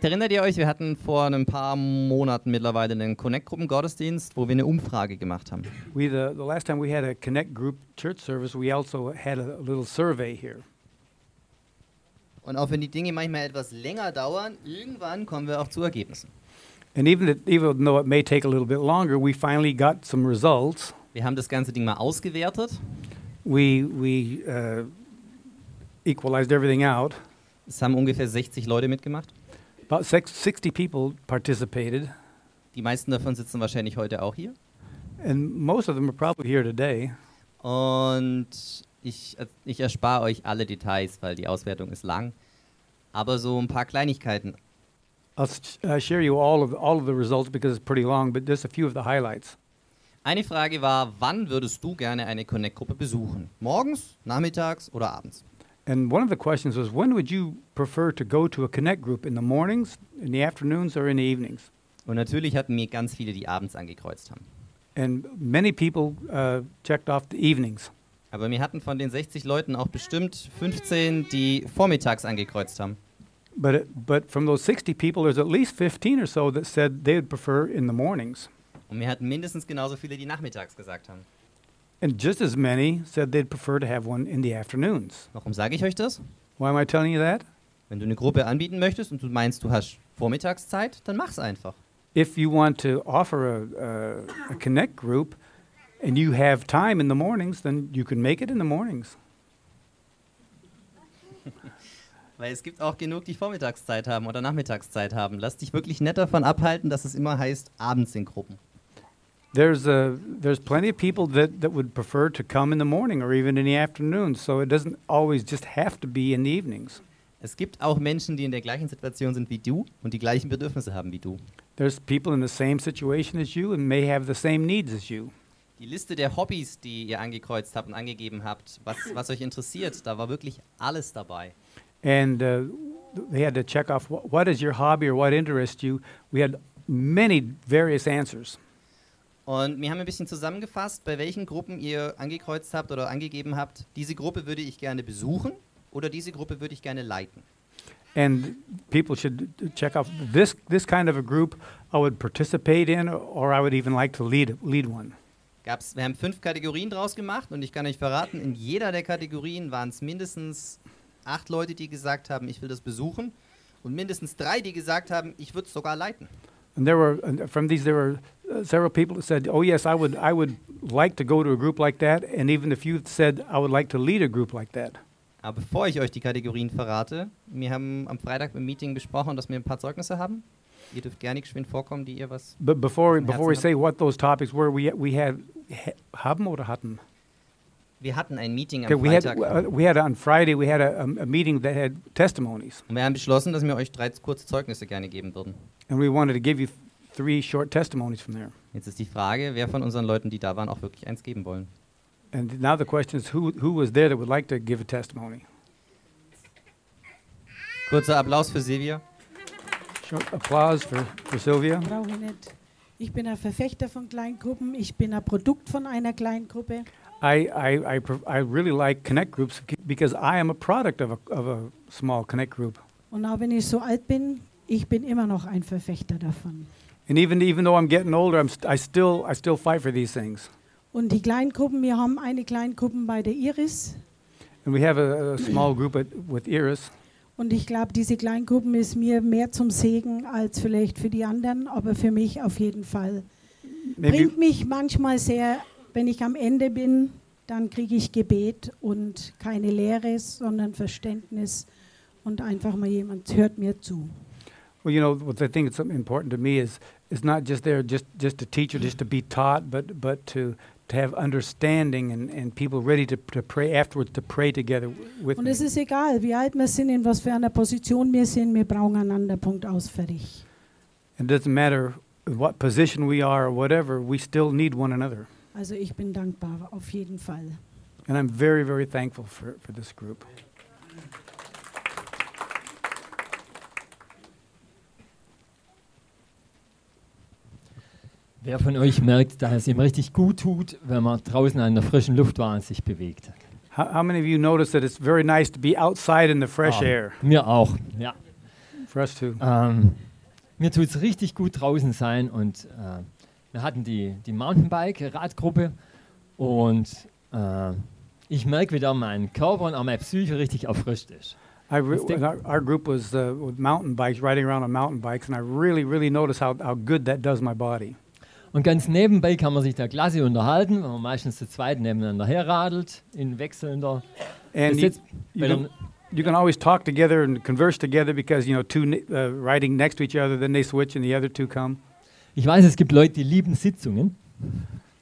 Erinnert ihr euch, wir hatten vor ein paar Monaten mittlerweile einen Connect-Gruppen-Gottesdienst, wo wir eine Umfrage gemacht haben. We the, the last time we had a connect group church service, we also had a little survey here. Und auch wenn die Dinge manchmal etwas länger dauern, irgendwann kommen wir auch zu Ergebnissen. And even that, even though it may take a little bit longer, we finally got some results. Wir haben das ganze Ding mal ausgewertet. We we uh, equalized everything out. Es haben ungefähr 60 Leute mitgemacht. About six, 60 people participated, Die meisten davon sitzen wahrscheinlich heute auch hier. and most of them are probably here today. Und ich, ich erspare euch alle Details, weil die Auswertung ist lang. Aber so ein paar Kleinigkeiten. I'll uh, share you all of all of the results because it's pretty long, but just a few of the highlights. Eine Frage war, wann würdest du gerne eine Connect-Gruppe besuchen? Morgens, nachmittags oder abends? And one of the questions was, when would you prefer to go to a connect group? In the mornings, in the afternoons, or in the evenings? Und natürlich hatten mir ganz viele, die abends angekreuzt haben. And many people uh, checked off the evenings. Aber mir hatten von den 60 Leuten auch bestimmt 15, die vormittags angekreuzt haben. But, it, but from those 60 people, there's at least 15 or so that said they would prefer in the mornings. Und mir hatten mindestens genauso viele, die nachmittags gesagt haben. And just as many said they'd prefer to have one in the afternoons. Warum sage ich euch das? Why am I telling you that? Wenn du eine Gruppe anbieten möchtest und du meinst, du hast Vormittagszeit, dann mach's einfach. If you want to offer a, a, a connect group and you have time in the mornings, then you can make it in the mornings. Weil es gibt auch genug, die Vormittagszeit haben oder Nachmittagszeit haben. Lass dich wirklich nicht davon abhalten, dass es immer heißt, abends in Gruppen. There's, a, there's plenty of people that, that would prefer to come in the morning or even in the afternoon, so it doesn't always just have to be in the evenings. Es gibt auch Menschen, die in der gleichen Situation sind wie du und die gleichen Bedürfnisse haben wie du. There's people in the same situation as you and may have the same needs as you. Die Liste der Hobbys, die ihr angekreuzt habt und angegeben habt, was, was euch interessiert, da war wirklich alles dabei. And uh, they had to check off what, what is your hobby or what interests you. We had many various answers. Und wir haben ein bisschen zusammengefasst, bei welchen Gruppen ihr angekreuzt habt oder angegeben habt, diese Gruppe würde ich gerne besuchen oder diese Gruppe würde ich gerne leiten. And people should check off this, this kind of a group I would participate in or I would even like to lead, lead one. Gab's, wir haben fünf Kategorien draus gemacht und ich kann euch verraten, in jeder der Kategorien waren es mindestens acht Leute, die gesagt haben, ich will das besuchen und mindestens drei, die gesagt haben, ich würde es sogar leiten. And there were, from these, there were uh, several people that said, oh, yes, I would, I would like to go to a group like that. And even a few said, I would like to lead a group like that. Aber bevor ich euch die Kategorien verrate, wir haben am Freitag im Meeting besprochen, dass wir ein paar Zeugnisse haben. Ihr dürft gerne geschwind vorkommen, die ihr was. But before, before we say what those topics were, we, we had, ha- haben oder hatten? Wir hatten ein Meeting am Okay, we had, Freitag uh, we had on Friday, we had a, a meeting that had testimonies. und wir haben beschlossen, dass wir euch drei kurze Zeugnisse gerne geben würden. And we wanted to give you three short testimonies from there. Jetzt ist die Frage, wer von unseren Leuten, die da waren, auch wirklich eins geben wollen. And now the question is who, who was there that would like to give a testimony? Kurzer Applaus für Silvia. Short applause for, for Sylvia. Brauche ich nicht. Ich bin ein Verfechter von Kleingruppen. Ich bin ein Produkt von einer Kleingruppe. I, I, I, I really like connect groups because I am a product of a, of a small connect group. Und auch wenn ich so alt bin, ich bin immer noch ein Verfechter davon. And even, even though I'm getting older, I'm st- I, still, I still fight for these things. Und die Kleingruppen, wir haben eine Kleingruppe bei der Iris. And we have a, a small group at, with Iris. Und ich glaube, diese Kleingruppen ist mir mehr zum Segen als vielleicht für die anderen, aber für mich auf jeden Fall. Maybe, Bringt mich manchmal sehr, wenn ich am Ende bin, dann kriege ich Gebet und keine Lehre, sondern Verständnis und einfach mal jemand hört mir zu. well, you know, what I think is something important to me is, is not just there just, just to teach or just to be taught, but, but to, to have understanding and, and people ready to, to pray afterwards, to pray together with Und es ist egal, wie alt wir sind, in was für einer Position wir sind, wir brauchen einander, Punkt aus, fertig. It doesn't matter what position we are or whatever, we still need one another. Also ich bin dankbar, auf jeden Fall. And I'm very, very thankful for, for this group. Wer von euch merkt, dass es ihm richtig gut tut, wenn man draußen an der frischen Luft war und sich bewegt? How, how many of you notice that it's very nice to be outside in the fresh Ah, air? Mir auch, ja. For us too. Ähm, mir tut es richtig gut draußen sein und äh, wir hatten die, die Mountainbike-Radgruppe und äh, ich merke wieder, mein Körper und auch meine Psyche richtig erfrischt ist. I our, our group was uh, with mountain bikes, riding around on mountain bikes, and I really, really noticed how, how good that does my body. Und ganz nebenbei kann man sich da klasse unterhalten, wenn man meistens zu zweit nebeneinander herradelt, in wechselnder And you, you, can, you can always talk together and converse together because, you know, two ne- uh, riding next to each other, then they switch and the other two come. Ich weiß, es gibt Leute, die lieben Sitzungen.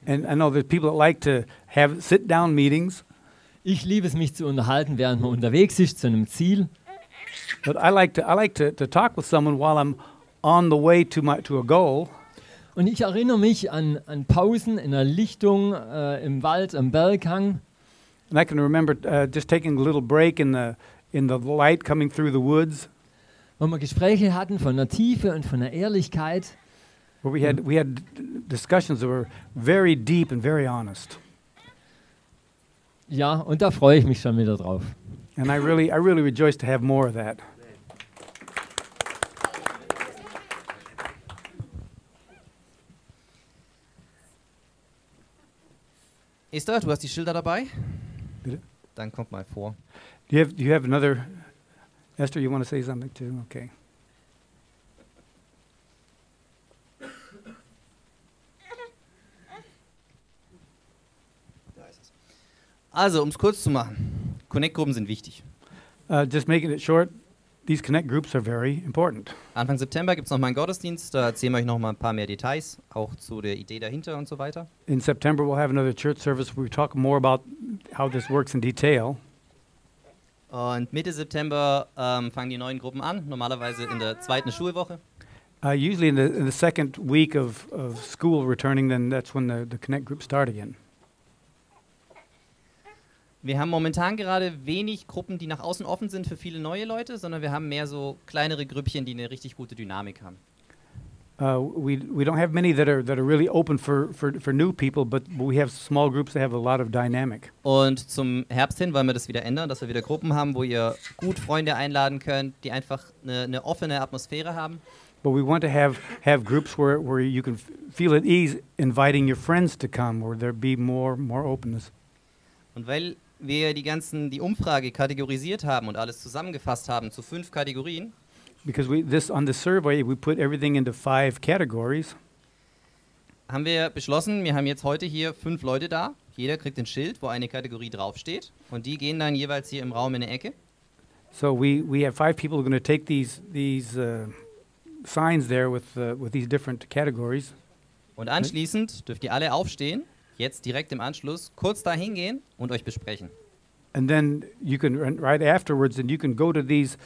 And I know there's people that like to have sit-down meetings, Ich liebe es, mich zu unterhalten, während man unterwegs ist zu einem Ziel. but I like to I like to, to talk with someone while I'm on the way to my to a goal. Und ich erinnere mich an, an Pausen in der Lichtung äh, im Wald, am Berghang. And I can remember uh, just taking a little break in the in the light coming through the woods, wo wir Gespräche hatten von der Tiefe und von der Ehrlichkeit. where we had we had discussions that were very deep and very honest. Ja, und da freue ich mich schon wieder drauf. And I really I really rejoice to have more of that. Esther, du hast die Schilder dabei? Bitte? Dann kommt mal vor. Do you have do you have another Esther, you want to say something too? Okay. Also, um es kurz zu machen. Connect-Gruppen sind wichtig. Uh, just making it short, these connect groups are very important. Anfang September gibt es nochmal einen Gottesdienst. Da erzählen wir euch nochmal ein paar mehr Details, auch zu der Idee dahinter und so weiter. In September, we'll have another church service where we talk more about how this works in detail. Und Mitte September ähm, fangen die neuen Gruppen an, normalerweise in der zweiten Schulwoche. Uh, usually, in the, in the second week of, of school returning, then that's when the, the connect groups start again. Wir haben momentan gerade wenig Gruppen, die nach außen offen sind für viele neue Leute, sondern wir haben mehr so kleinere Grüppchen, die eine richtig gute Dynamik haben. Uh, we, we don't have many that are, that are really open for, for, for new people, but we have small groups that have a lot of dynamic. Und zum Herbst hin wollen wir das wieder ändern, dass wir wieder Gruppen haben, wo ihr gut Freunde einladen könnt, die einfach eine, eine offene Atmosphäre haben. But we want to have, have groups where, where you can feel at ease inviting your friends to come, where there be more, more openness. Und weil wir die ganzen, die Umfrage kategorisiert haben und alles zusammengefasst haben zu fünf Kategorien, Because we, this, on the survey, we put everything into five categories. haben wir beschlossen, wir haben jetzt heute hier fünf Leute da. Jeder kriegt ein Schild, wo eine Kategorie draufsteht. Und die gehen dann jeweils hier im Raum in eine Ecke. So we, we have five people who are going to take these, these uh, signs there with, uh, with these different categories. Und anschließend dürft ihr alle aufstehen, jetzt direkt im Anschluss, kurz da hingehen und euch besprechen. And then you can, right afterwards, and you can go to these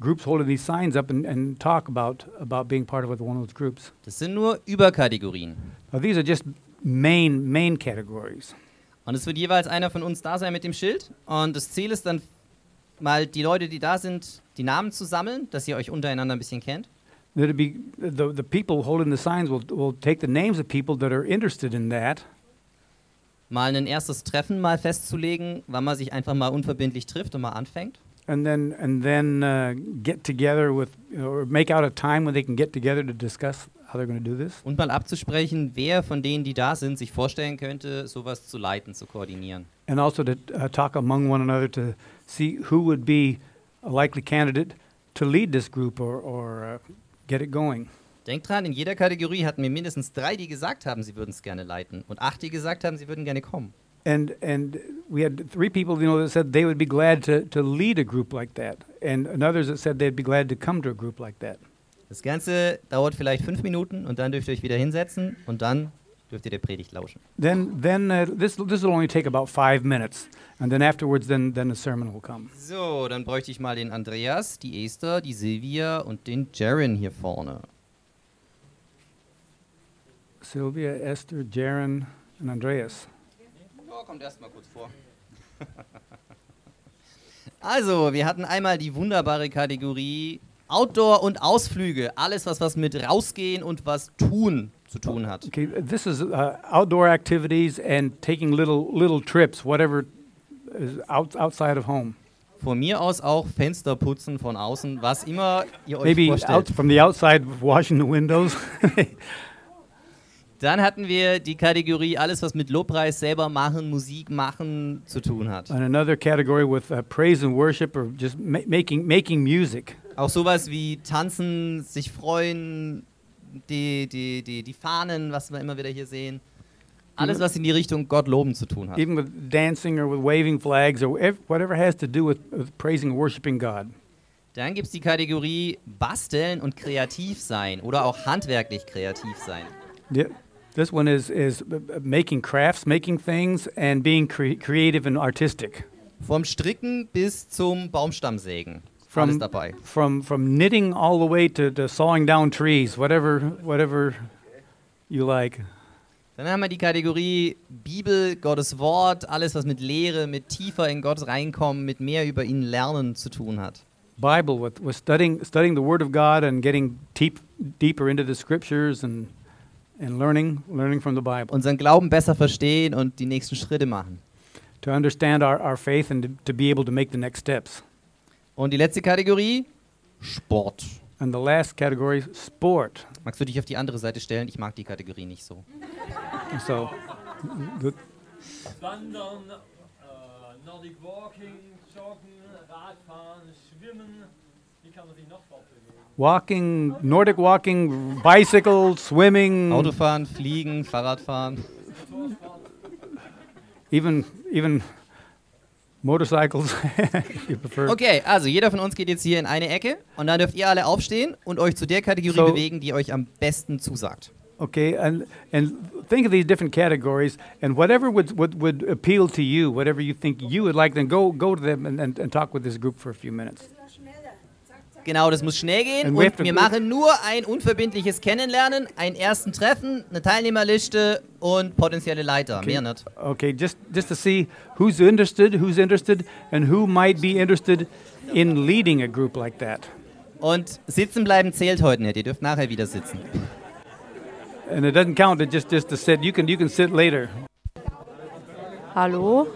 groups holding these signs up and, and talk about, about being part of one of those groups. Das sind nur Überkategorien. Now, these are just main, main categories. Und es wird jeweils einer von uns da sein mit dem Schild. Und das Ziel ist dann mal die Leute, die da sind, die Namen zu sammeln, dass ihr euch untereinander ein bisschen kennt. There'll be the, the people holding the signs will, will take the names of people that are interested in that. Mal ein erstes Treffen mal festzulegen, wann man sich einfach mal unverbindlich trifft und mal anfängt. and then and then uh, get together with or make out a time when they can get together to discuss how they're going to do this Und mal abzusprechen, wer von denen, die da sind, sich vorstellen könnte, sowas zu leiten, zu koordinieren. and also to uh, talk among one another to see who would be a likely candidate to lead this group or, or uh, get it going Denkt dran, in jeder Kategorie hatten wir mindestens drei, die gesagt haben, sie würden es gerne leiten. Und acht, die gesagt haben, sie würden gerne kommen. and and we had three people you know that said they would be glad to, to lead a group like that and, and others that said they'd be glad to come to a group like that Das Ganze dauert vielleicht fünf Minuten und dann dürft ihr euch wieder hinsetzen und dann dürft ihr der Predigt lauschen. then then uh, this this will only take about five minutes and then afterwards then then the sermon will come So, dann bräuchte ich mal den Andreas, die Esther, die Silvia und den Jaren hier vorne. Sylvia, Esther, Jaron, and Andreas. Ja, kommt erstmal kurz vor. also, wir hatten einmal die wunderbare Kategorie Outdoor und Ausflüge. Alles, was was mit rausgehen und was tun zu tun hat. Okay, this is uh, outdoor activities and taking little little trips, whatever is out, outside of home. Von mir aus auch Fenster putzen von außen, was immer ihr euch Maybe vorstellt. out from the outside, washing the windows. Dann hatten wir die Kategorie alles, was mit Lobpreis selber machen, Musik machen zu tun hat. and another category with uh, praise and worship, or just ma- making making music. Auch sowas wie tanzen, sich freuen, die, die, die, die Fahnen, was wir immer wieder hier sehen. Alles, was in die Richtung Gott loben zu tun hat. even with dancing or with waving flags or ev- whatever has to do with, with praising and worshiping God. Dann gibt es die Kategorie basteln und kreativ sein oder auch handwerklich kreativ sein. Yeah. This one is is making crafts, making things, and being cre- creative and artistic. Vom Stricken bis zum Baumstammsägen. Alles From dabei. from from knitting all the way to, to sawing down trees, whatever whatever you like. Dann haben wir die Kategorie Bibel, Gottes Wort, alles, was mit Lehre, mit tiefer in Gott reinkommen, mit mehr über ihn lernen zu tun hat. Bible with, with studying studying the Word of God and getting deep deeper into the Scriptures and and learning learning from the Bible Unseren Glauben besser verstehen und die nächsten Schritte machen. to understand our, our faith and to, to be able to make the next steps. Und die letzte Kategorie Sport. And the last category, sport. Magst du dich auf die andere Seite stellen? Ich mag die Kategorie nicht so. So, Wandern, äh, Nordic Walking, Joggen, Radfahren, Schwimmen. Wie kann man sich noch fortbewegen? walking, Nordic walking, bicycle, swimming, Autofahren, Fliegen, Fahrradfahren. even even motorcycles, you prefer. Okay, also jeder von uns geht jetzt hier in eine Ecke und dann dürft ihr alle aufstehen und euch zu der Kategorie So- bewegen, die euch am besten zusagt. Okay, and and think of these different categories, and whatever would would, would appeal to you, whatever you think you would like, then go go to them and, and, and talk with this group for a few minutes. Genau, das muss schnell gehen und wir machen nur ein unverbindliches Kennenlernen, einen ersten Treffen, eine Teilnehmerliste und potenzielle Leiter, mehr nicht. Okay, just just to see who's interested, who's interested, and who might be interested in leading a group like that. Und sitzen bleiben zählt heute nicht, ihr dürft nachher wieder sitzen. And it doesn't count to just just to sit. You can you can sit later. Hallo?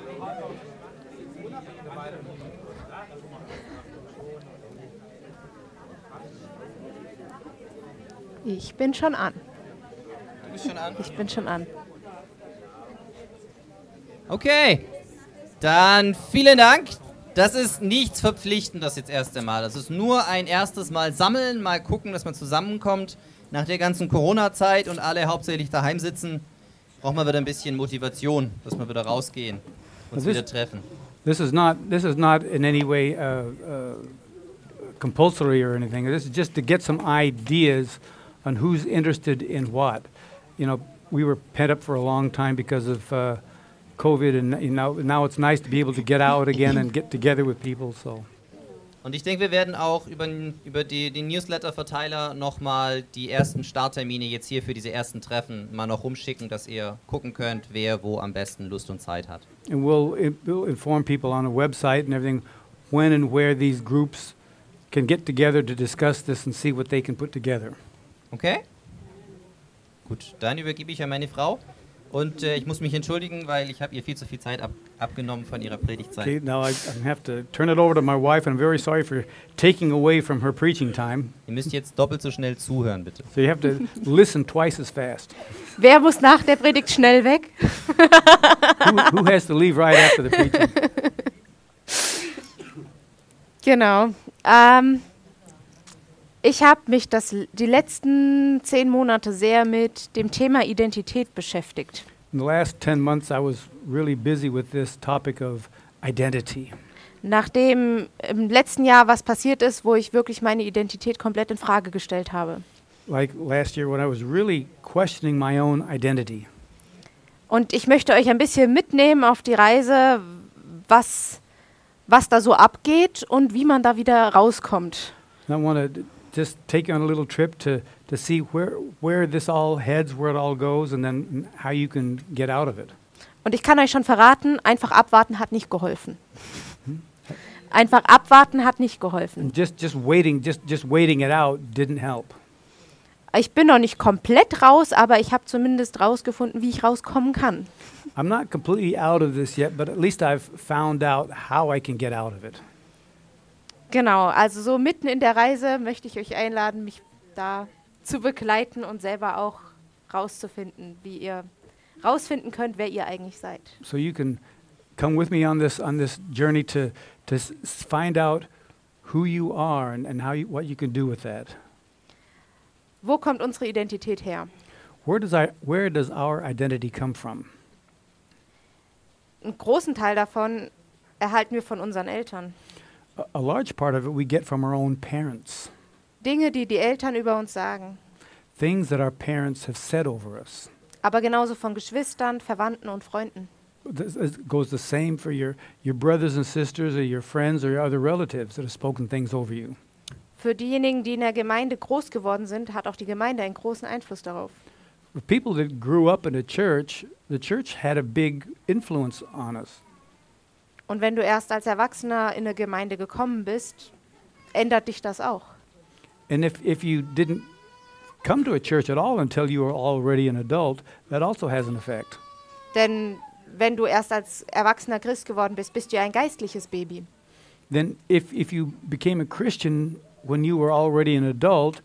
Ich bin schon an. Du bist schon an. Ich bin schon an. Okay, dann vielen Dank. Das ist nichts Verpflichtendes jetzt erst einmal. Das ist nur ein erstes Mal sammeln, mal gucken, dass man zusammenkommt. Nach der ganzen Corona-Zeit und alle hauptsächlich daheim sitzen, braucht man wieder ein bisschen Motivation, dass wir wieder rausgehen, uns Also das- wieder treffen. This is not this is not in any way uh, uh, compulsory or anything. This is just to get some ideas on who's interested in what. You know, we were pent up for a long time because of uh, COVID, and you know now it's nice to be able to get out again and get together with people. So. Und ich denke, wir werden auch über, über die, den Newsletter-Verteiler nochmal die ersten Starttermine jetzt hier für diese ersten Treffen mal noch rumschicken, dass ihr gucken könnt, wer wo am besten Lust und Zeit hat. And we'll, we'll inform people on the website and everything when and where these groups can get together to discuss this and see what they can put together. Okay? Gut, dann übergebe ich an meine Frau. Und äh, ich muss mich entschuldigen, weil ich habe ihr viel zu viel Zeit ab, abgenommen von ihrer Predigtzeit. Okay, now I, I have to turn it over to my wife, I'm very sorry for taking away from her preaching time. Ihr müsst jetzt doppelt so schnell zuhören, bitte. So you have to listen twice as fast. Wer muss nach der Predigt schnell weg? Who, who has to leave right after the preaching? Genau. Ähm, ich habe mich das, die letzten zehn Monate sehr mit dem Thema Identität beschäftigt. In the last 10 months, I was really busy with this topic of identity. Nachdem im letzten Jahr was passiert ist, wo ich wirklich meine Identität komplett in Frage gestellt habe. Like last year, when I was really questioning my own identity. Und ich möchte euch ein bisschen mitnehmen auf die Reise, was, was da so abgeht und wie man da wieder rauskommt. I want to just take you on a little trip to, to see where, where this all heads, where it all goes, and then how you can get out of it. Und ich kann euch schon verraten, einfach abwarten hat nicht geholfen. Einfach abwarten hat nicht geholfen. Just, just waiting, just, just waiting it out didn't help. Ich bin noch nicht komplett raus, aber ich habe zumindest rausgefunden, wie ich rauskommen kann. I'm not completely out of this yet, but at least I've found out how I can get out of it. Genau, also so mitten in der Reise möchte ich euch einladen, mich da zu begleiten und selber auch rauszufinden, wie ihr rausfinden könnt, wer ihr eigentlich seid. So you can come with me on this on this journey to to find out who you are and, and how you, what you can do with that. Wo kommt unsere Identität her? Where does our where does our identity come from? Einen großen Teil davon erhalten wir von unseren Eltern. A, large part of it we get from our own parents. Dinge, die die Eltern über uns sagen. Things that our parents have said over us. Aber genauso von Geschwistern, Verwandten und Freunden. This it goes the same for your, your brothers and sisters or your friends or your other relatives that have spoken things over you. Für diejenigen, die in der Gemeinde groß geworden sind, hat auch die Gemeinde einen großen Einfluss darauf. For people that grew up in a church, the church had a big influence on us. Und wenn du erst als Erwachsener in eine Gemeinde gekommen bist, ändert dich das auch. And if, if you didn't come to a church at all until you were already an adult, that also has an effect. Denn wenn du erst als erwachsener Christ geworden bist, bist du ja ein geistliches Baby. Then if, if you became a Christian when you were already an adult,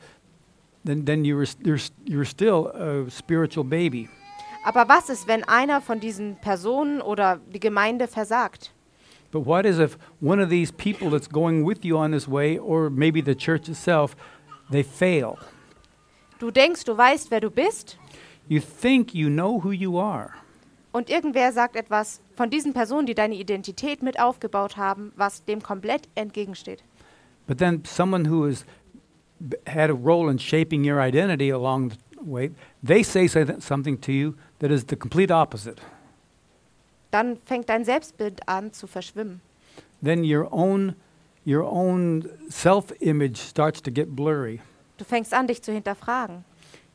then, then you were, you're, you're still a spiritual baby. Aber was ist, wenn einer von diesen Personen oder die Gemeinde versagt? But what is if one of these people that's going with you on this way, or maybe the church itself, they fail? Du denkst, du weißt, wer du bist, You think you know who you are, und irgendwer sagt etwas von diesen Personen, die deine Identität mit aufgebaut haben, was dem komplett entgegensteht. but then someone who has had a role in shaping your identity along the way, they say something to you that is the complete opposite. Dann fängt dein Selbstbild an zu verschwimmen. Then your own, your own self-image starts to get blurry. Du fängst an, dich zu hinterfragen.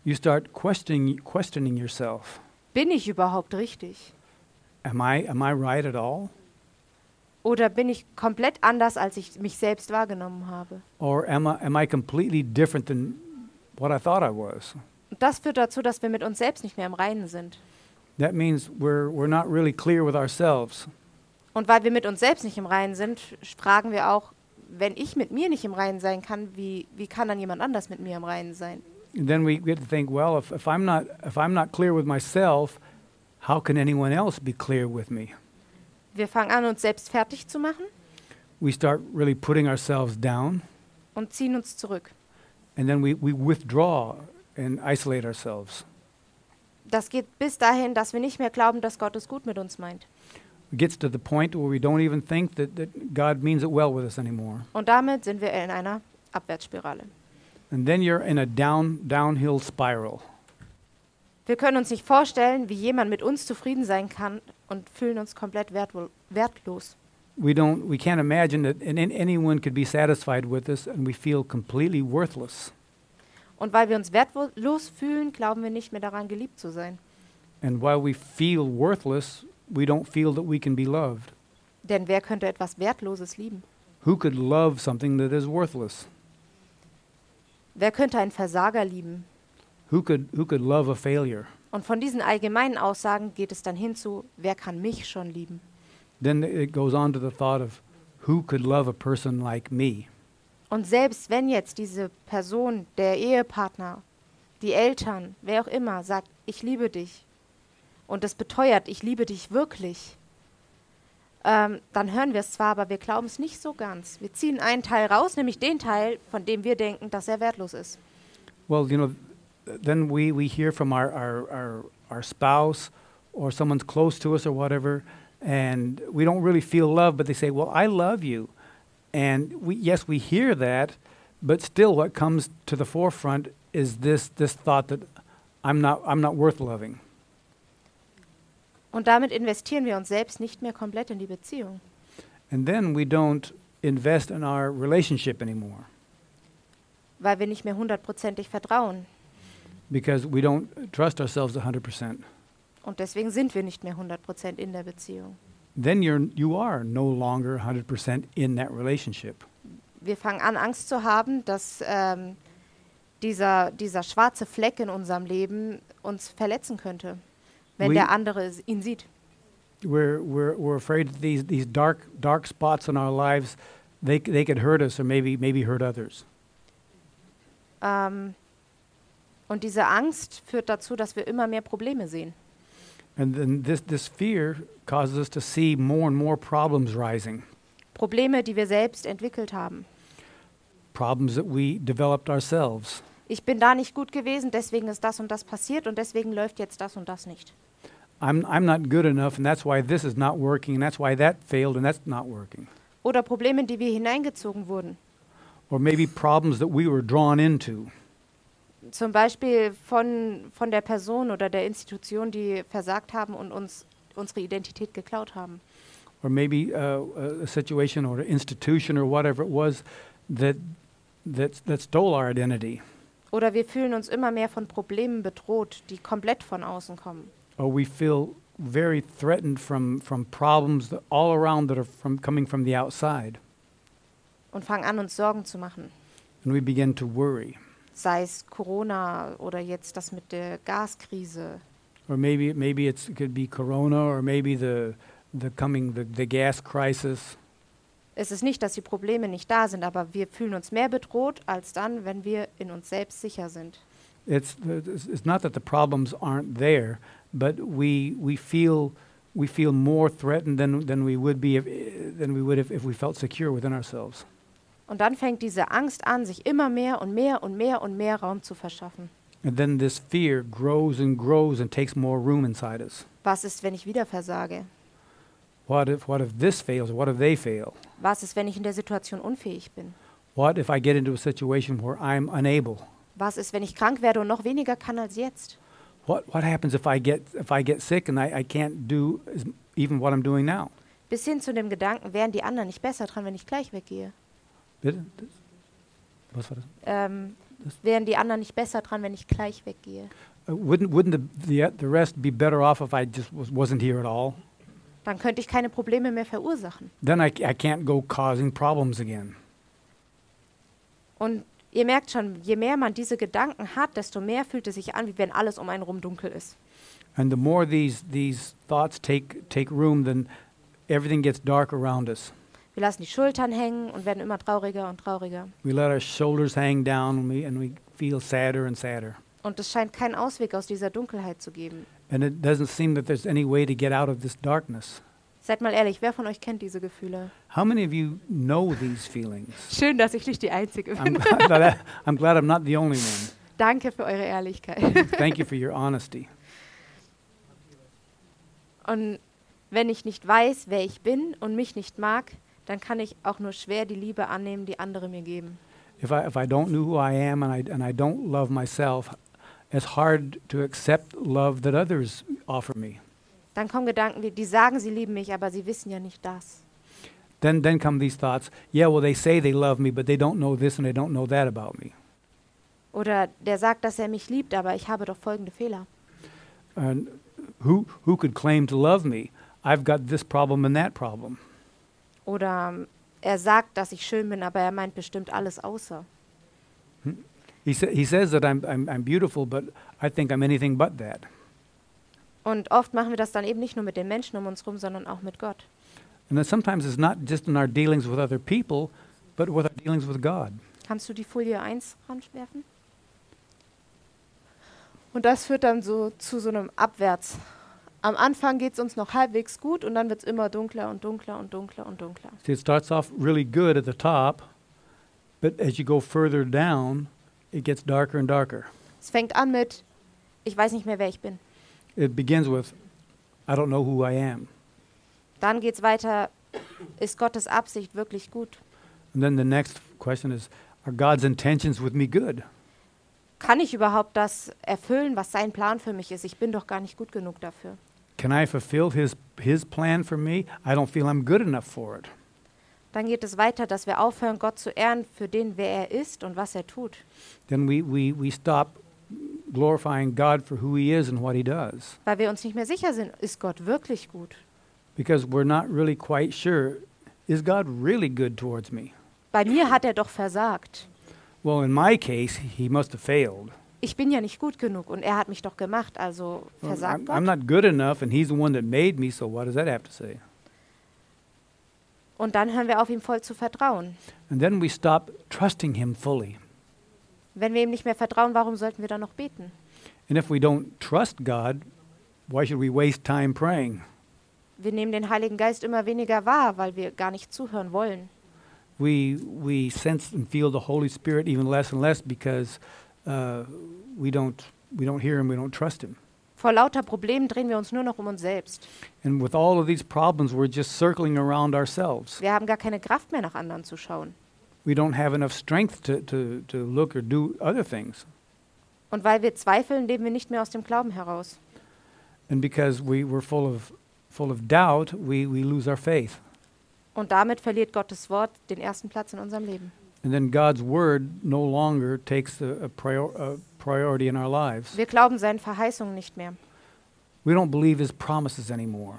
You start questioning, questioning yourself. Bin ich überhaupt richtig? Am I, am I right at all? Oder bin ich komplett anders, als ich mich selbst wahrgenommen habe? Or am I, am I completely different than what I thought I was? Und das führt dazu, dass wir mit uns selbst nicht mehr im Reinen sind. That means we're, we're not really clear with ourselves. Und weil wir mit uns selbst nicht im Reinen sind, fragen wir auch, wenn ich mit mir nicht im Reinen sein kann, wie, wie kann dann jemand anders mit mir im Reinen sein? And then we get to think, well, if, if, I'm not, if I'm not clear with myself, how can anyone else be clear with me? Wir fangen an, uns selbst fertig zu machen We start really putting ourselves down, und ziehen uns zurück. and then we, we withdraw and isolate ourselves. Das geht bis dahin, dass wir nicht mehr glauben, dass Gott es gut mit uns meint. Gets to the point where we don't even think that, that God means it well with us anymore. Und damit sind wir in einer Abwärtsspirale. And then you're in a down, downhill spiral. Wir können uns nicht vorstellen, wie jemand mit uns zufrieden sein kann und fühlen uns komplett wertlos. We, don't, we can't imagine that an- anyone could be satisfied with us, and we feel completely worthless. Und weil wir uns wertlos fühlen, glauben wir nicht mehr daran, geliebt zu sein. And while we feel worthless, we don't feel that we can be loved. Denn wer könnte etwas Wertloses lieben? Who could love something that is worthless? Wer könnte einen Versager lieben? Who could, who could love a failure? Und von diesen allgemeinen Aussagen geht es dann hin zu, wer kann mich schon lieben? Then it goes on to the thought of who could love a person like me? Und selbst wenn jetzt diese Person, der Ehepartner, die Eltern, wer auch immer, sagt, ich liebe dich und es beteuert, ich liebe dich wirklich, ähm, dann hören wir es zwar, aber wir glauben es nicht so ganz. Wir ziehen einen Teil raus, nämlich den Teil, von dem wir denken, dass er wertlos ist. Well, you know, th- then we, we hear from our, our, our, our spouse or someone's close to us or whatever, and we don't really feel love, but they say, Well, I love you. And we, yes, we hear that, but still what comes to the forefront is this, this thought that I'm not, I'm not worth loving. Und damit investieren wir uns selbst nicht mehr komplett in die Beziehung. And then we don't invest in our relationship anymore weil wir nicht mehr hundertprozentig vertrauen. because we don't trust ourselves 100%. Und deswegen sind wir nicht mehr 100% in der Beziehung. Then you're, you are no longer 100% in that relationship. Wir fangen an, Angst zu haben, dass ähm, dieser, dieser schwarze Fleck in unserem Leben uns verletzen könnte, wenn We- der andere ihn sieht. We're, we're, we're afraid that these, these dark, dark spots in our lives they, they could hurt us or maybe, maybe hurt others. Ähm, und diese Angst führt dazu, dass wir immer mehr Probleme sehen. And then this, this fear causes us to see more and more problems rising, Probleme, die wir selbst entwickelt haben. problems that we developed ourselves. Ich bin da nicht gut gewesen, deswegen ist das und das passiert und deswegen läuft jetzt das und das nicht. I'm, I'm not good enough, and that's why this is not working, and that's why that failed, and that's not working. Oder Probleme, in die wir hineingezogen wurden. Or maybe problems that we were drawn into. Zum Beispiel von, von der Person oder der Institution, die versagt haben und uns unsere Identität geklaut haben. or maybe uh, a situation or an institution or whatever it was that that that stole our identity, Oder wir fühlen uns immer mehr von Problemen bedroht, die komplett von außen kommen. or we feel very threatened from from problems that all around that are from coming from the outside, Und fangen an, uns Sorgen zu machen. and we begin to worry. Sei es Corona oder jetzt das mit der Gaskrise. Or maybe maybe it's, it could be Corona, or maybe the the coming the, the gas crisis. Es ist nicht, dass die Probleme nicht da sind, aber wir fühlen uns mehr bedroht als dann, wenn wir in uns selbst sicher sind. It's it's not that the problems aren't there, but we we feel we feel more threatened than than we would be if, than we would if, if we felt secure within ourselves. Und dann fängt diese Angst an, sich immer mehr und mehr und mehr und mehr Raum zu verschaffen. And then this fear grows and grows and takes more room inside us. Was ist, wenn ich wieder versage? What if what if this fails what if they fail? Was ist, wenn ich in der Situation unfähig bin? What if I get into a situation where I'm unable? Was ist, wenn ich krank werde und noch weniger kann als jetzt? What what happens if I get if I get sick and I, I can't do even what I'm doing now? Bis hin zu dem Gedanken, wären die anderen nicht besser dran, wenn ich gleich weggehe? Was war das? Ähm, Das- wären die anderen nicht besser dran, wenn ich gleich weggehe? Uh, wouldn't wouldn't the, the the rest be better off if I just was, wasn't here at all? Dann könnte ich keine Probleme mehr verursachen. Then I, I can't go causing problems again. Und ihr merkt schon, je mehr man diese Gedanken hat, desto mehr fühlt es sich an, wie wenn alles um einen rum dunkel ist. And the more these these thoughts take take room, then everything gets dark around us. Wir lassen die Schultern hängen und werden immer trauriger und trauriger. We let our shoulders hang down and we, and we feel sadder and sadder. Und es scheint keinen Ausweg aus dieser Dunkelheit zu geben. And it doesn't seem that there's any way to get out of this darkness. Seid mal ehrlich, wer von euch kennt diese Gefühle? How many of you know these feelings? Schön, dass ich nicht die Einzige I'm bin. glad, that I, I'm glad I'm not the only one. Danke für eure Ehrlichkeit. Thank you for your honesty. Und wenn ich nicht weiß, wer ich bin und mich nicht mag, dann kann ich auch nur schwer die Liebe annehmen, die andere mir geben. If I, if I don't know who I am and I, and I don't love myself, it's hard to accept love that others offer me. Dann kommen Gedanken wie, die sagen, sie lieben mich, aber sie wissen ja nicht das. Then, then come these thoughts yeah, well, they say they love me, but they don't know this and they don't know that about me. Oder der sagt, dass er mich liebt, aber ich habe doch folgende Fehler. And who, who could claim to love me? I've got this problem and that problem. Oder er sagt, dass ich schön bin, aber er meint bestimmt alles außer. He, sa- he says that I'm, I'm, I'm beautiful, but I think I'm anything but that. Und oft machen wir das dann eben nicht nur mit den Menschen um uns herum, sondern auch mit Gott. And then sometimes it's not just in our dealings with other people, but with our dealings with God. Kannst du die Folie 1 ranwerfen? Und das führt dann so zu so einem Abwärts. Am Anfang geht es uns noch halbwegs gut und dann wird es immer dunkler und dunkler und dunkler und dunkler. See, it starts off really good at the top, but as you go further down, it gets darker and darker. Es fängt an mit, ich weiß nicht mehr, wer ich bin. It begins with, I don't know who I am. Dann geht es weiter, ist Gottes Absicht wirklich gut? And then the next question is, are God's intentions with me good? Kann ich überhaupt das erfüllen, was sein Plan für mich ist? Ich bin doch gar nicht gut genug dafür. Can I fulfill his, his plan for me? I don't feel I'm good enough for it. Dann geht es weiter, dass wir aufhören, Gott zu ehren für den, wer er ist und was er tut. Then we, we, we stop glorifying God for who he is and what he does Weil wir uns nicht mehr sicher sind, ist Gott wirklich gut? because we're not really quite sure, is God really good towards me? Bei mir hat er doch versagt. Well, in my case, he must have failed. Ich bin ja nicht gut genug und er hat mich doch gemacht, also Well, versagt I'm, Gott. I'm not good enough, and he's the one that made me, so what does that have to say? Und dann hören wir auf, ihm voll zu vertrauen. And then we stop trusting Him fully. Wenn wir ihm nicht mehr vertrauen, warum sollten wir dann noch beten? And if we don't trust God, why should we waste time praying? Wir nehmen den Heiligen Geist immer weniger wahr, weil wir gar nicht zuhören wollen. We, we sense and feel the Holy Spirit even less and less because uh, we, don't, we don't hear Him, we don't trust Him. Vor lauter Problemen drehen wir uns nur noch um uns selbst. And with all of these problems, we're just circling around ourselves. Wir haben gar keine Kraft mehr, nach anderen zu schauen. We don't have enough strength to, to, to look or do other things. Und weil wir zweifeln, leben wir nicht mehr aus dem Glauben heraus. And because we, we're full of, full of doubt, we, we lose our faith. Und damit verliert Gottes Wort den ersten Platz in unserem Leben. And then God's word no longer takes a, a, prior, a priority in our lives. Wir glauben seinen Verheißungen nicht mehr We don't believe his promises anymore.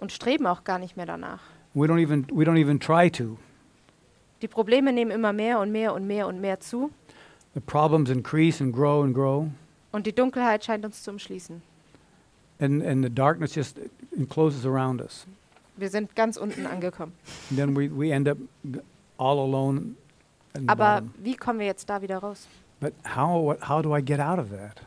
und streben auch gar nicht mehr danach. We don't even, we don't even try to. Die Probleme nehmen immer mehr und mehr und mehr und mehr zu The problems increase and grow and grow. und die Dunkelheit scheint uns zu umschließen. And, and the darkness just encloses around us. Wir sind ganz unten angekommen. And then we, we end up g- all alone. Aber bottom. wie kommen wir jetzt da wieder raus? But how, how do I get out of that?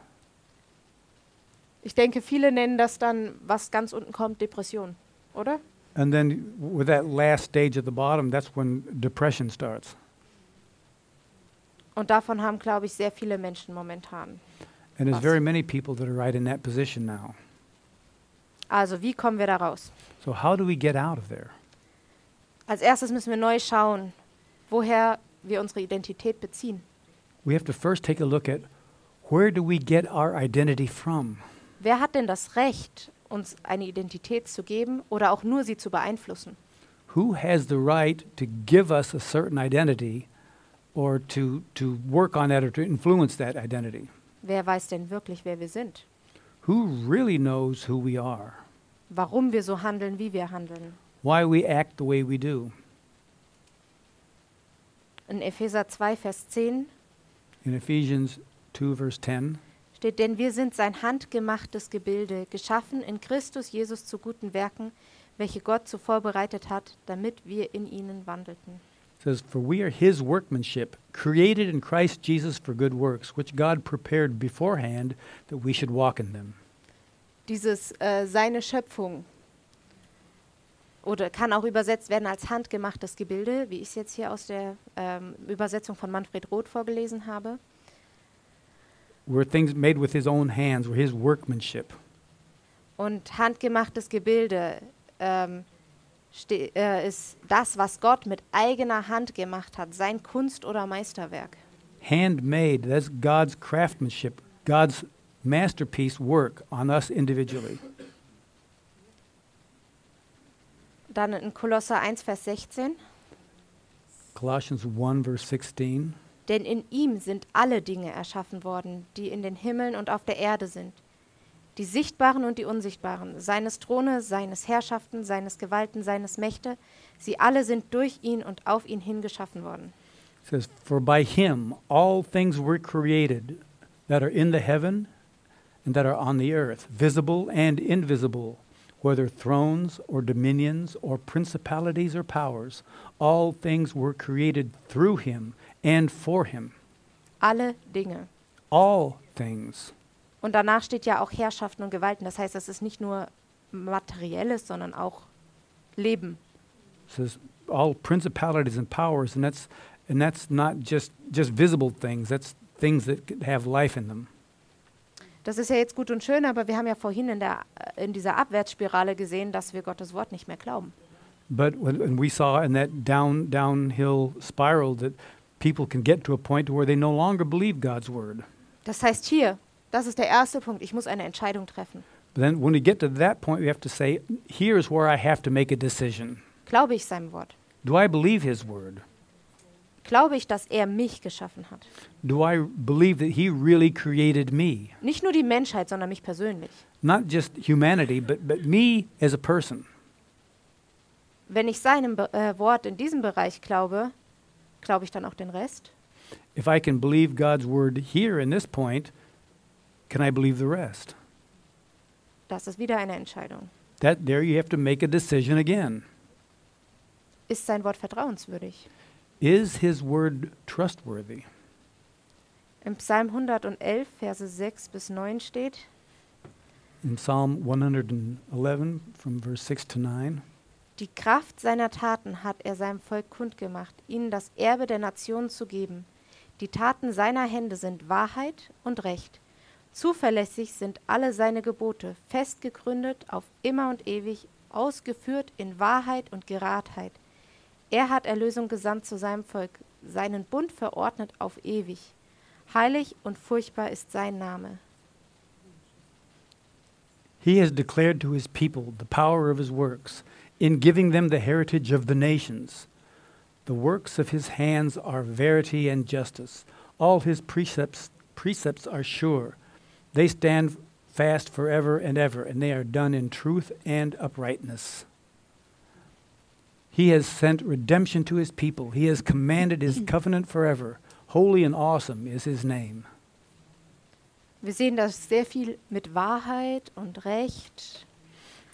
Ich denke, viele nennen das dann, was ganz unten kommt, Depression, oder? And then with that last stage at the bottom, that's when depression starts. Und davon haben, glaube ich, sehr viele Menschen momentan. And there's very many people that are right in that position now. Also, wie kommen wir da raus? So how do we get out of there? Als erstes müssen wir neu schauen, woher wir unsere Identität beziehen. We have to first take a look at where do we get our identity from? Wer hat denn das Recht, uns eine Identität zu geben oder auch nur sie zu beeinflussen? Who has the right to give us a certain identity or to, to work on that or to influence that identity? Wer weiß denn wirklich, wer wir sind? Who really knows who we are? Warum wir so handeln, wie wir handeln? Why we act the way we do? In Epheser 2, Vers 10 In Ephesians 2, verse 10, steht, denn wir sind sein handgemachtes Gebilde, geschaffen in Christus Jesus zu guten Werken, welche Gott zuvor bereitet hat, damit wir in ihnen wandelten. says, For we are his workmanship, created in Christ Jesus for good works, which God prepared beforehand that we should walk in them. Dieses äh, seine Schöpfung oder kann auch übersetzt werden als handgemachtes Gebilde, wie ich es jetzt hier aus der ähm, Übersetzung von Manfred Roth vorgelesen habe. We're things made with his own hands, we're his workmanship. Und handgemachtes Gebilde ähm, äh, ist das, was Gott mit eigener Hand gemacht hat, sein Kunst- oder Meisterwerk. Handmade, that's God's craftsmanship, God's masterpiece work on us individually. Dann in Kolosser 1, Vers 16. Colossians 1, verse 16. Denn in ihm sind alle Dinge erschaffen worden, die in den Himmeln und auf der Erde sind. Die sichtbaren und die unsichtbaren, seines Throne, seines Herrschaften, seines Gewalten, seines Mächte, sie alle sind durch ihn und auf ihn hingeschaffen worden. It says, For by him all things were created that are in the heaven and that are on the earth, visible and invisible, whether thrones or dominions or principalities or powers. All things were created through him and for him. Alle Dinge. All things. Und danach steht ja auch Herrschaften und Gewalten. Das heißt, das ist nicht nur materielles, sondern auch Leben. It says all principalities and powers, and that's and that's not just just visible things. That's things that have life in them. Das ist ja jetzt gut und schön, aber wir haben ja vorhin in, der, in dieser Abwärtsspirale gesehen, dass wir Gottes Wort nicht mehr glauben. But when, we saw in that down downhill spiral that people can get to a point where they no longer believe God's word. Das heißt hier, das ist der erste Punkt, ich muss eine Entscheidung treffen. But then when we get to that point, we have to say, here's where I have to make a decision. Glaube ich seinem Wort? Do I believe His word? Glaube ich, dass er mich geschaffen hat? Do I believe that He really created me? Nicht nur die Menschheit, sondern mich persönlich. Not just humanity, but, but me as a person. Wenn ich seinem Be äh, Wort in diesem Bereich glaube, glaube ich dann auch den Rest? If I can believe God's word here in this point, can I believe the rest? Das ist wieder eine Entscheidung. That there you have to make a decision again. Ist sein Wort vertrauenswürdig? Is his word trustworthy? Im Psalm 111, Verse 6 bis 9 steht, In Psalm 111, from verse 6 to 9, Die Kraft seiner Taten hat er seinem Volk kundgemacht, ihnen das Erbe der Nationen zu geben. Die Taten seiner Hände sind Wahrheit und Recht. Zuverlässig sind alle seine Gebote, fest gegründet auf immer und ewig, ausgeführt in Wahrheit und Geradheit. Er hat Erlösung gesandt zu seinem Volk, seinen Bund verordnet auf ewig. Heilig und furchtbar ist sein Name. He has declared to his people the power of his works, in giving them the heritage of the nations. The works of his hands are verity and justice. All his precepts, precepts are sure. They stand fast forever and ever, and they are done in truth and uprightness. He has sent redemption to his people. He has commanded his covenant forever. Holy and awesome is his name. Wir sehen, dass sehr viel mit Wahrheit und Recht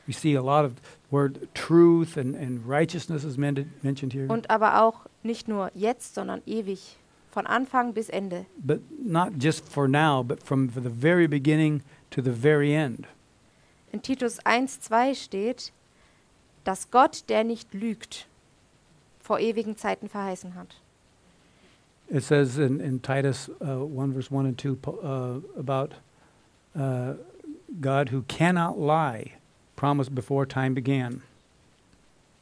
We see a lot of word truth and, and righteousness is men- mentioned here. und aber auch nicht nur jetzt, sondern ewig, von Anfang bis Ende. but not just for now, but from the very beginning to the very end. In Titus 1,2 steht, dass Gott, der nicht lügt, vor ewigen Zeiten verheißen hat. It says in, in Titus uh, 1, verse 1 and 2 po- uh, about uh, God who cannot lie, promised before time began.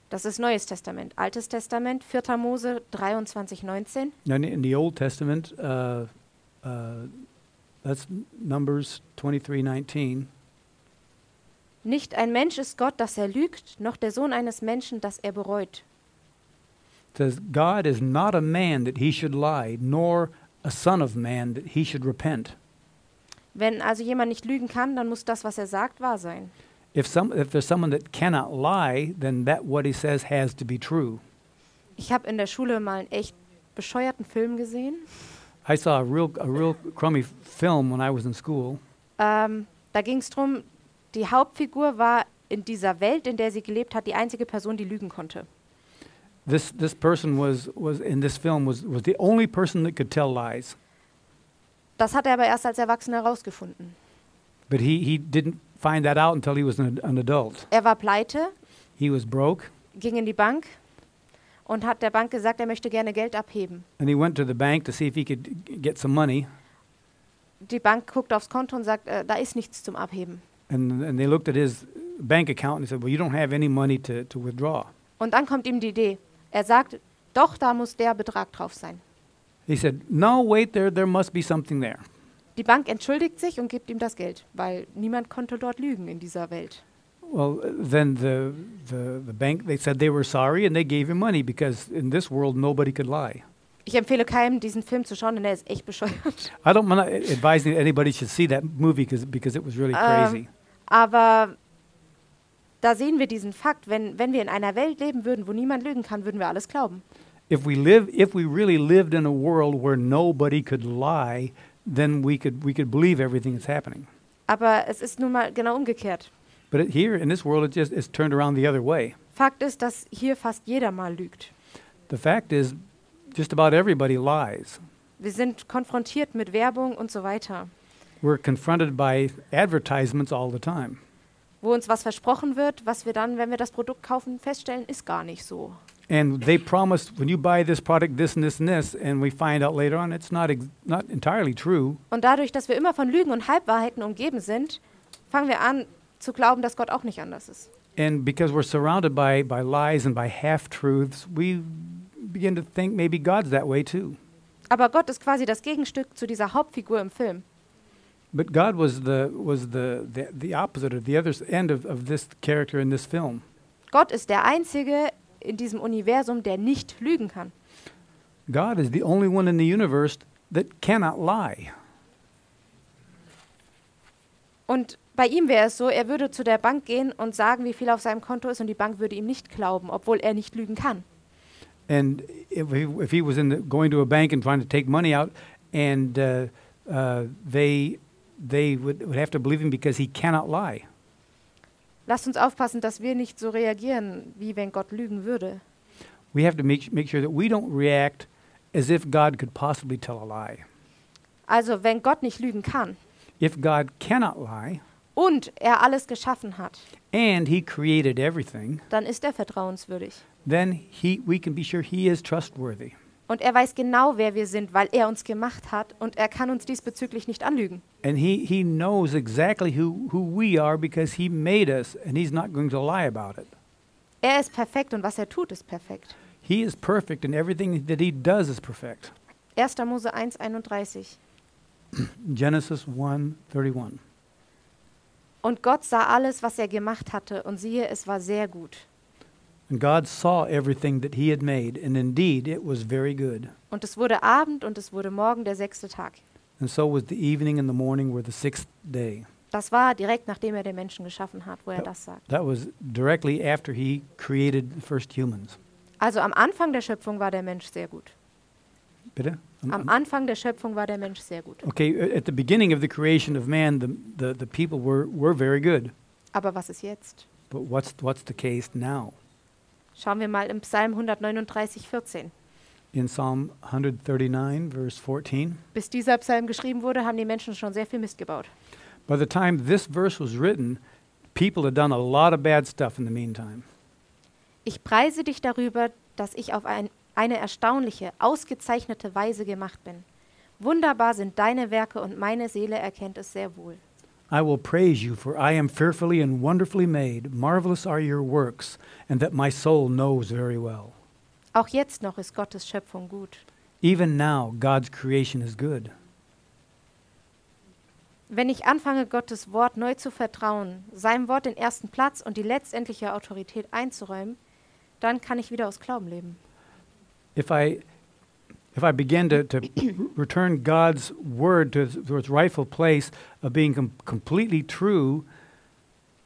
Das ist Neues Testament. Altes Testament, 4. Mose 23, 19. Then in the Old Testament, uh, uh, that's Numbers 23 19. Nicht ein Mensch ist Gott, dass er lügt, noch der Sohn eines Menschen, dass er bereut. says, God is not a man that he should lie, nor a son of man that he should repent. Wenn also jemand nicht lügen kann, dann muss das, was er sagt, wahr sein. If, some, if there's someone that cannot lie, then that what he says has to be true. Ich habe in der Schule mal einen echt bescheuerten Film gesehen. I saw a real, a real crummy film when I was in school. Ähm, da ging es darum, die Hauptfigur war in dieser Welt, in der sie gelebt hat, die einzige Person, die lügen konnte. This, this person was, was in this film was, was the only person that could tell lies. Das hat er aber erst als Erwachsener herausgefunden. But he, he didn't find that out until he was an, an adult. Er war pleite, He was broke, ging in die Bank und hat der Bank gesagt, er möchte gerne Geld abheben. and he went to the bank to see if he could get some money. Die Bank guckt aufs Konto und sagt, äh, da ist nichts zum Abheben. And, and they looked at his bank account and said, Well, you don't have any money to, to withdraw. Und dann kommt ihm die Idee. Er sagt, doch, da muss der Betrag drauf sein. He said, No, wait, there, there must be something there. Die Bank entschuldigt sich und gibt ihm das Geld, weil niemand konnte dort lügen in dieser Welt. Well, then the, the, the bank, they said they were sorry and they gave him money because in this world nobody could lie. Ich empfehle keinem, diesen Film zu schauen, denn er ist echt bescheuert. I don't, that anybody should see that movie cause, because it was really crazy. Aber da sehen wir diesen Fakt, wenn, wenn wir in einer Welt leben würden, wo niemand lügen kann, würden wir alles glauben. If we live, if we really lived in a world where nobody could lie, then we could, we could believe everything that's happening. Aber es ist nun mal genau umgekehrt. But it, here in this world, it just it's turned around the other way. Fakt ist, dass hier fast jeder mal lügt. The fact is, just about everybody lies. Wir sind konfrontiert mit Werbung und so weiter, We're confronted by advertisements all the time. wo uns was versprochen wird, was wir dann, wenn wir das Produkt kaufen, feststellen, ist gar nicht so. And they promise when you buy this product, this and this and this, and we find out later on it's not ex- not entirely true. Und dadurch, dass wir immer von Lügen und Halbwahrheiten umgeben sind, fangen wir an zu glauben, dass Gott auch nicht anders ist. And because we're surrounded by, by lies and by half truths, we begin to think maybe God's that way too. Aber Gott ist quasi das Gegenstück zu dieser Hauptfigur im Film. But God was the was the, the, the opposite or the other end of, of this character in this film. Gott ist der Einzige in diesem Universum, der nicht lügen kann. God is the only one in the universe that cannot lie. Und bei ihm wäre es so, er würde zu der Bank gehen und sagen, wie viel auf seinem Konto ist, und die Bank würde ihm nicht glauben, obwohl er nicht lügen kann. And if he, if he was in the, going to a bank and trying to take money out, and uh, uh, they they would, would have to believe him because he cannot lie. Lasst uns aufpassen, dass wir nicht so reagieren, wie wenn Gott lügen würde. we have to make, make sure that we don't react as if God could possibly tell a lie. Also wenn Gott nicht lügen kann If God cannot lie und er alles geschaffen hat, and He created everything, dann ist er vertrauenswürdig. then he, we can be sure He is trustworthy. Und er weiß genau, wer wir sind, weil er uns gemacht hat und er kann uns diesbezüglich nicht anlügen. And he, he knows exactly who, who we are because He made us, and He's not going to lie about it. Er ist perfekt und was er tut, ist perfekt. He is perfect, and everything that He does is perfect. 1. Mose 1,31. Genesis 1 31. Und Gott sah alles, was er gemacht hatte, und siehe, es war sehr gut. And God saw everything that He had made, and indeed it was very good. Und es wurde Abend und es wurde Morgen der sechste Tag. And so was the evening and the morning were the sixth day. Das war direkt nachdem er den Menschen geschaffen hat, wo er das sagt. That was directly after He created the first humans. Also am Anfang der Schöpfung war der Mensch sehr gut. Bitte? Am um, Anfang der Schöpfung war der Mensch sehr gut. Okay, at the beginning of the creation of man, the, the, the people were, were very good. Aber was ist jetzt? But what's, what's the case now? Schauen wir mal im Psalm 139, 14. In Psalm 139, verse 14, Bis dieser Psalm geschrieben wurde, haben die Menschen schon sehr viel Mist gebaut. by the time this verse was written, people had done a lot of bad stuff in the meantime. Ich preise dich darüber, dass ich auf ein, eine erstaunliche, ausgezeichnete Weise gemacht bin. Wunderbar sind deine Werke und meine Seele erkennt es sehr wohl. I will praise you, for I am fearfully and wonderfully made. Marvelous are your works, and that my soul knows very well. Auch jetzt noch ist Gottes Schöpfung gut. Even now, God's creation is good. Wenn ich anfange, Gottes Wort neu zu vertrauen, seinem Wort den ersten Platz und die letztendliche Autorität einzuräumen, dann kann ich wieder aus Glauben leben. If I, if I begin to, to return God's word to, its- to its rightful place of being com- completely true,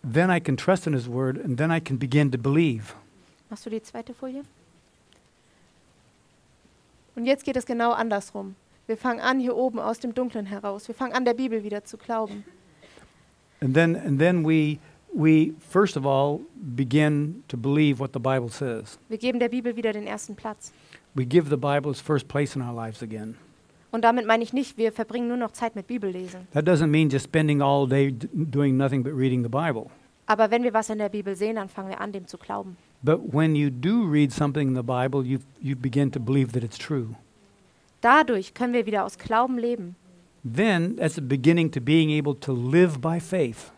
then I can trust in His word, and then I can begin to believe. Machst du die zweite Folie? Und jetzt geht es genau andersrum. Wir fangen an hier oben aus dem Dunklen heraus. Wir fangen an, der Bibel wieder zu glauben. And then, and then we, we first of all begin to believe what the Bible says. Wir geben der Bibel wieder den ersten Platz. We give the Bible its first place in our lives again. Und damit meine ich nicht, wir verbringen nur noch Zeit mit Bibellesen. That doesn't mean just spending all day doing nothing but reading the Bible. Aber wenn wir was in der Bibel sehen, dann fangen wir an, dem zu glauben. But when you do read something in the Bible, you, you begin to believe that it's true. Dadurch können wir wieder aus Glauben leben, Then that's the beginning to being able to live by faith.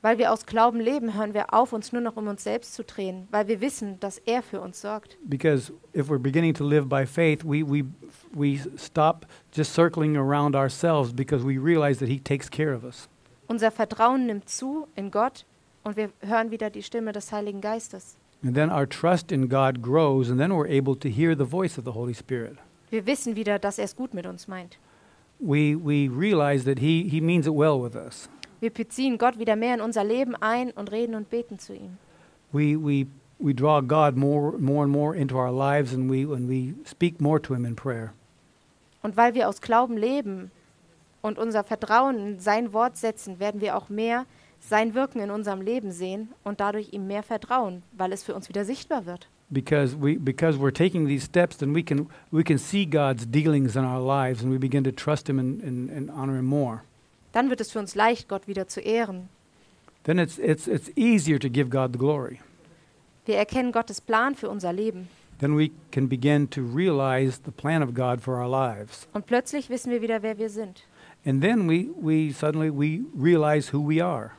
Weil wir aus Glauben leben, hören wir auf, uns nur noch um uns selbst zu drehen, weil wir wissen, dass er für uns sorgt. Because if we're beginning to live by faith, we, we, we stop just circling around ourselves because we realize that He takes care of us. Unser Vertrauen nimmt zu in Gott und wir hören wieder die Stimme des Heiligen Geistes. And then our trust in God grows, and then we're able to hear the voice of the Holy Spirit. Wir wissen wieder, dass er es gut mit uns meint. We, we realize that he, he means it well with us. Wir beziehen Gott wieder mehr in unser Leben ein und reden und beten zu ihm. We, we, we draw God more, more and more into our lives, and we, and we speak more to Him in prayer. Und weil wir aus Glauben leben und unser Vertrauen in sein Wort setzen, werden wir auch mehr sein Wirken in unserem Leben sehen und dadurch ihm mehr vertrauen, weil es für uns wieder sichtbar wird. Because, we, because we're taking these steps, then we can, we can see God's dealings in our lives, and we begin to trust Him and, and, and honor Him more. Dann wird es für uns leicht, Gott wieder zu ehren. Then it's, it's, it's easier to give God the glory. Wir erkennen Gottes Plan für unser Leben. Then we can begin to realize the plan of God for our lives. Und plötzlich wissen wir wieder, wer wir sind. And then we, we suddenly we realize who we are.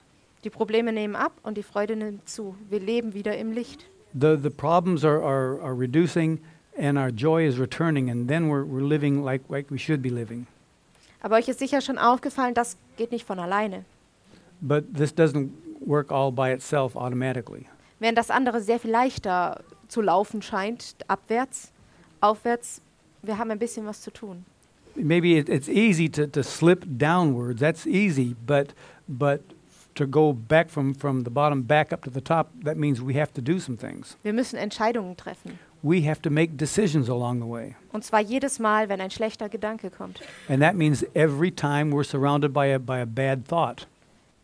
Die Probleme nehmen ab und die Freude nimmt zu. Wir leben wieder im Licht. The, the problems are, are, are reducing and our joy is returning, and then we're, we're living like, like we should be living. Aber euch ist sicher schon aufgefallen, das geht nicht von alleine. But this doesn't work all by itself automatically. Während das andere sehr viel leichter zu laufen scheint, abwärts, aufwärts, wir haben ein bisschen was zu tun. Maybe it, it's easy to, to slip downwards, that's easy, but, but to go back from, from the bottom back up to the top, that means we have to do some things. Wir müssen Entscheidungen treffen. We have to make decisions along the way. Und zwar jedes Mal, wenn ein schlechter Gedanke kommt. And that means every time we're surrounded by a, by a bad thought.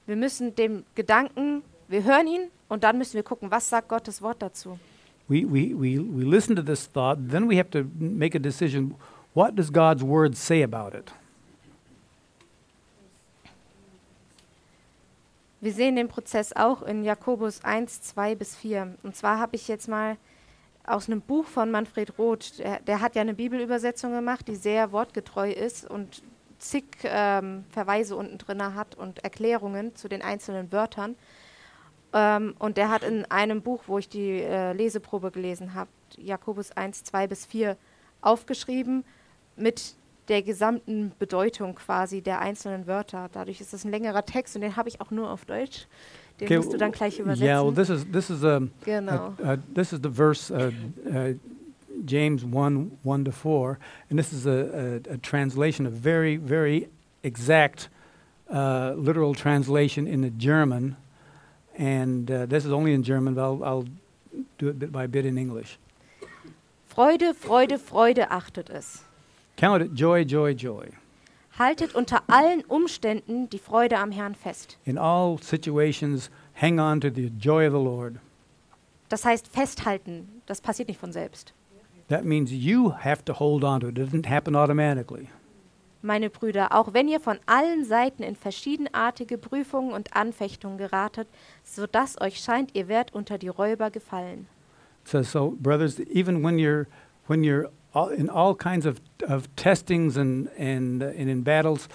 Wir müssen dem Gedanken, wir hören ihn und dann müssen wir gucken, was sagt Gottes Wort dazu. we, we, we, we listen to this thought, then we have to make a decision what does God's word say about it? Wir sehen den Prozess auch in Jakobus 1, 2 bis 4. Und zwar habe ich jetzt mal aus einem Buch von Manfred Roth, der, der hat ja eine Bibelübersetzung gemacht, die sehr wortgetreu ist und zig ähm, Verweise unten drin hat und Erklärungen zu den einzelnen Wörtern. Ähm, und der hat in einem Buch, wo ich die äh, Leseprobe gelesen habe, Jakobus 1, 2 bis 4, aufgeschrieben mit der gesamten Bedeutung quasi der einzelnen Wörter. Dadurch ist es ein längerer Text und den habe ich auch nur auf Deutsch. Den Okay, musst du dann gleich übersetzen. Yeah, well, this is, this is, um, genau. uh, uh, this is the verse, uh, uh, James 1 1 to 4, and this is a, a, a translation, a very, very exact uh, literal translation in the German. And uh, this is only in German, but I'll, I'll do it bit by bit in English. Freude, Freude, Freude achtet es. Count it joy, joy, joy. Haltet unter allen Umständen die Freude am Herrn fest. In all situations, hang on to the joy of the Lord. Das heißt festhalten. Das passiert nicht von selbst. That means you have to hold on to it. It doesn't happen automatically. Meine Brüder, auch wenn ihr von allen Seiten in verschiedenartige Prüfungen und Anfechtungen geratet, so dass euch scheint, ihr werdet unter die Räuber gefallen. So, so brothers, even when you're when you're all, in all kinds of, of testings and and uh, and in battles,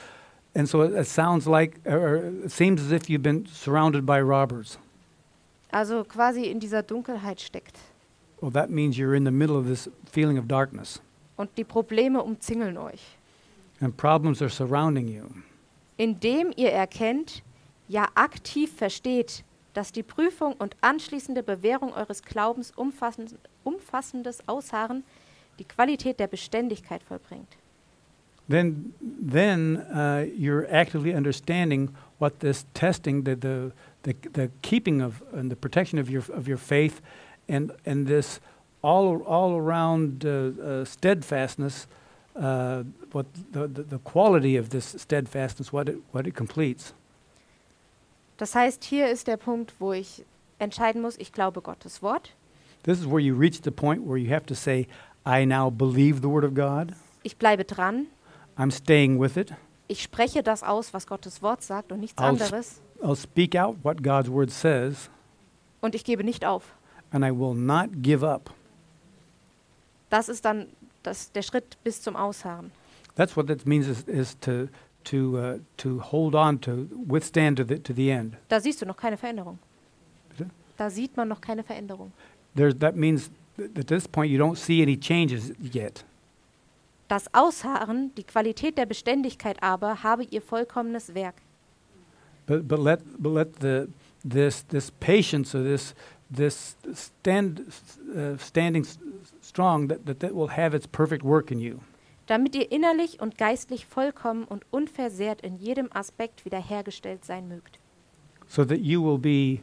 and so it, it sounds like or it seems as if you've been surrounded by robbers. Also quasi in dieser Dunkelheit steckt. Well, that means you're in the middle of this feeling of darkness, Und die Probleme umzingeln euch. and problems are surrounding you. Indem ihr erkennt, ja aktiv versteht, dass die Prüfung und anschließende Bewährung eures Glaubens umfassend, umfassendes Ausharren die Qualität der Beständigkeit vollbringt. Then, then uh, you're actively understanding what this testing, the, the, the, the keeping of and the protection of your, of your faith, and, and this all, all around uh, uh, steadfastness, uh, what the, the, the quality of this steadfastness, what it, what it completes. Das heißt, hier ist der Punkt, wo ich entscheiden muss, ich glaube Gottes Wort, This is where you reach the point where you have to say, I now believe the Word of God, ich bleibe dran, I'm staying with it, ich spreche das aus, was Gottes Wort sagt und nichts Aus- anderes I'll speak out what God's Word says, und ich gebe nicht auf. and I will not give up. Das ist dann das, der Schritt bis zum Ausharren. That's what that means is, is to, to, uh, to hold on, to withstand to the, to the end. Da siehst du noch keine Veränderung. Bitte? Da sieht man noch keine Veränderung. There's, that means at this point you don't see any changes yet. Das Ausharren, die Qualität der Beständigkeit aber, habe ihr vollkommenes Werk. But, but let, but let the, this, this patience or this, this stand, uh, standing strong, that, that that will have its perfect work in you. damit ihr innerlich und geistlich vollkommen und unversehrt in jedem Aspekt wiederhergestellt sein mögt. so that you will be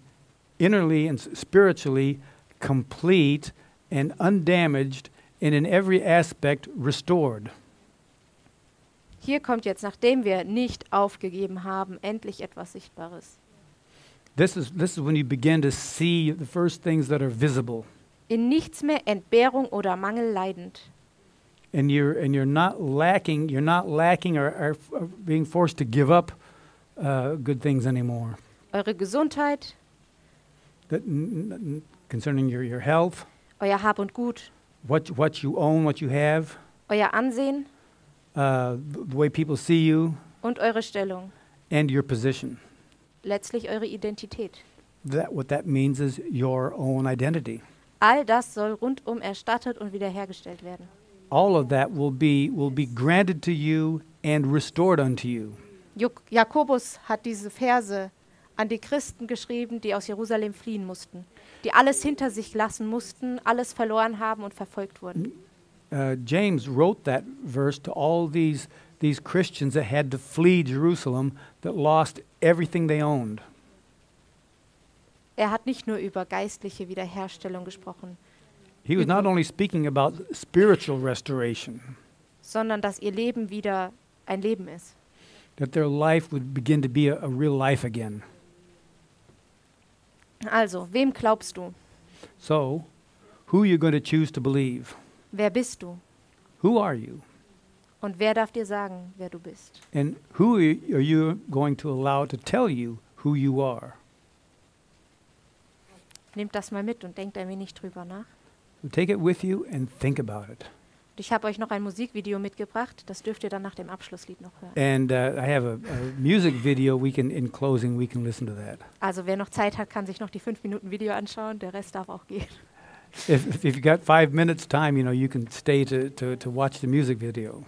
innerly and spiritually complete and undamaged and in every aspect restored. Hier kommt jetzt, nachdem wir nicht aufgegeben haben, endlich etwas Sichtbares. This is, this is when you begin to see the first things that are visible. In nichts mehr Entbehrung oder Mangel leidend, And you're, and you're not lacking, you're not lacking or, or, being forced to give up uh, good things anymore. eure Gesundheit, That, concerning your, your health, euer Hab und Gut, what, what you own, what you have, euer Ansehen uh, the way people see you, und eure Stellung, and your position. letztlich eure Identität. That, what that means is your own identity. All das soll rundum erstattet und wiederhergestellt werden. all of that will be will be granted to you and restored unto you. Jakobus hat diese Verse an die Christen geschrieben, die aus Jerusalem fliehen mussten, die alles hinter sich lassen mussten, alles verloren haben und verfolgt wurden. Uh, James wrote that verse to all these these Christians that had to flee Jerusalem that lost everything they owned. Er hat nicht nur über geistliche Wiederherstellung gesprochen, He was not only speaking about spiritual restoration, sondern dass ihr Leben wieder ein Leben ist. that their life would begin to be a, a real life again. Also, wem glaubst du? So, who you're going to choose to believe. Wer bist du? Who are you? Und wer darf dir sagen, wer du bist? And who are you- are you going to allow to tell you who you are? Nehmt das mal mit und denkt ein wenig drüber nach. So take it with you and think about it. Und ich habe euch noch ein Musikvideo mitgebracht. Das dürft ihr dann nach dem Abschlusslied noch hören. And uh, I have a, a music video. We can, in closing, we can listen to that. Also wer noch Zeit hat, kann sich noch die 5 Minuten Video anschauen. Der Rest darf auch gehen. If, if you've got five minutes time, you know, you can stay to, to, to watch the music video.